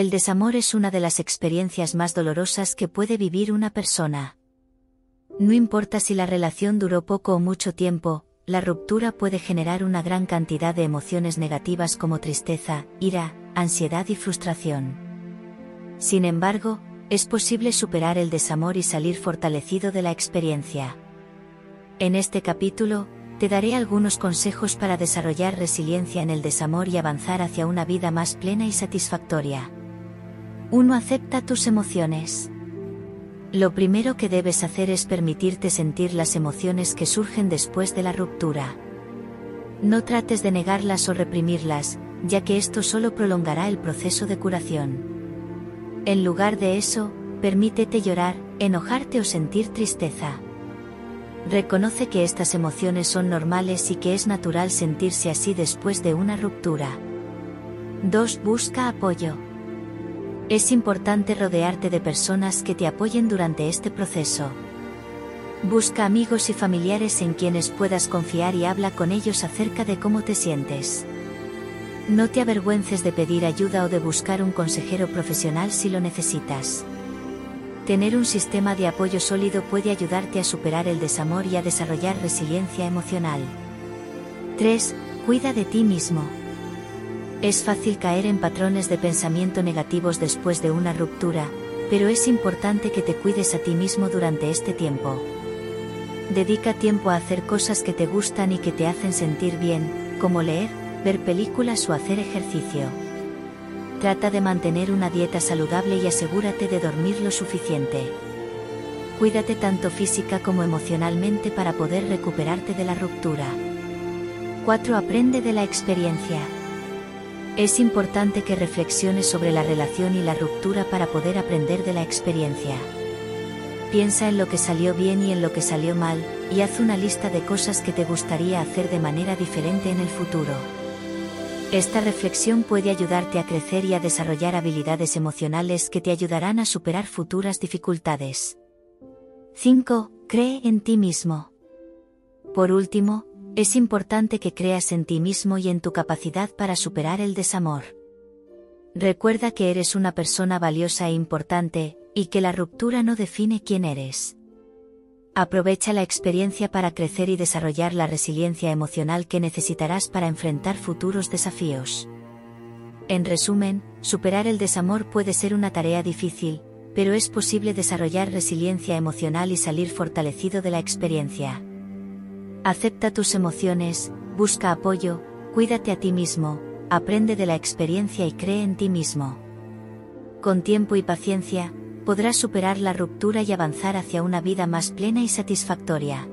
El desamor es una de las experiencias más dolorosas que puede vivir una persona. No importa si la relación duró poco o mucho tiempo, la ruptura puede generar una gran cantidad de emociones negativas como tristeza, ira, ansiedad y frustración. Sin embargo, es posible superar el desamor y salir fortalecido de la experiencia. En este capítulo, te daré algunos consejos para desarrollar resiliencia en el desamor y avanzar hacia una vida más plena y satisfactoria. 1. Acepta tus emociones. Lo primero que debes hacer es permitirte sentir las emociones que surgen después de la ruptura. No trates de negarlas o reprimirlas, ya que esto solo prolongará el proceso de curación. En lugar de eso, permítete llorar, enojarte o sentir tristeza. Reconoce que estas emociones son normales y que es natural sentirse así después de una ruptura. 2. Busca apoyo. Es importante rodearte de personas que te apoyen durante este proceso. Busca amigos y familiares en quienes puedas confiar y habla con ellos acerca de cómo te sientes. No te avergüences de pedir ayuda o de buscar un consejero profesional si lo necesitas. Tener un sistema de apoyo sólido puede ayudarte a superar el desamor y a desarrollar resiliencia emocional. 3. Cuida de ti mismo. Es fácil caer en patrones de pensamiento negativos después de una ruptura, pero es importante que te cuides a ti mismo durante este tiempo. Dedica tiempo a hacer cosas que te gustan y que te hacen sentir bien, como leer, ver películas o hacer ejercicio. Trata de mantener una dieta saludable y asegúrate de dormir lo suficiente. Cuídate tanto física como emocionalmente para poder recuperarte de la ruptura. 4. Aprende de la experiencia. Es importante que reflexiones sobre la relación y la ruptura para poder aprender de la experiencia. Piensa en lo que salió bien y en lo que salió mal, y haz una lista de cosas que te gustaría hacer de manera diferente en el futuro. Esta reflexión puede ayudarte a crecer y a desarrollar habilidades emocionales que te ayudarán a superar futuras dificultades. 5. Cree en ti mismo. Por último, es importante que creas en ti mismo y en tu capacidad para superar el desamor. Recuerda que eres una persona valiosa e importante, y que la ruptura no define quién eres. Aprovecha la experiencia para crecer y desarrollar la resiliencia emocional que necesitarás para enfrentar futuros desafíos. En resumen, superar el desamor puede ser una tarea difícil, pero es posible desarrollar resiliencia emocional y salir fortalecido de la experiencia. Acepta tus emociones, busca apoyo, cuídate a ti mismo, aprende de la experiencia y cree en ti mismo. Con tiempo y paciencia, podrás superar la ruptura y avanzar hacia una vida más plena y satisfactoria.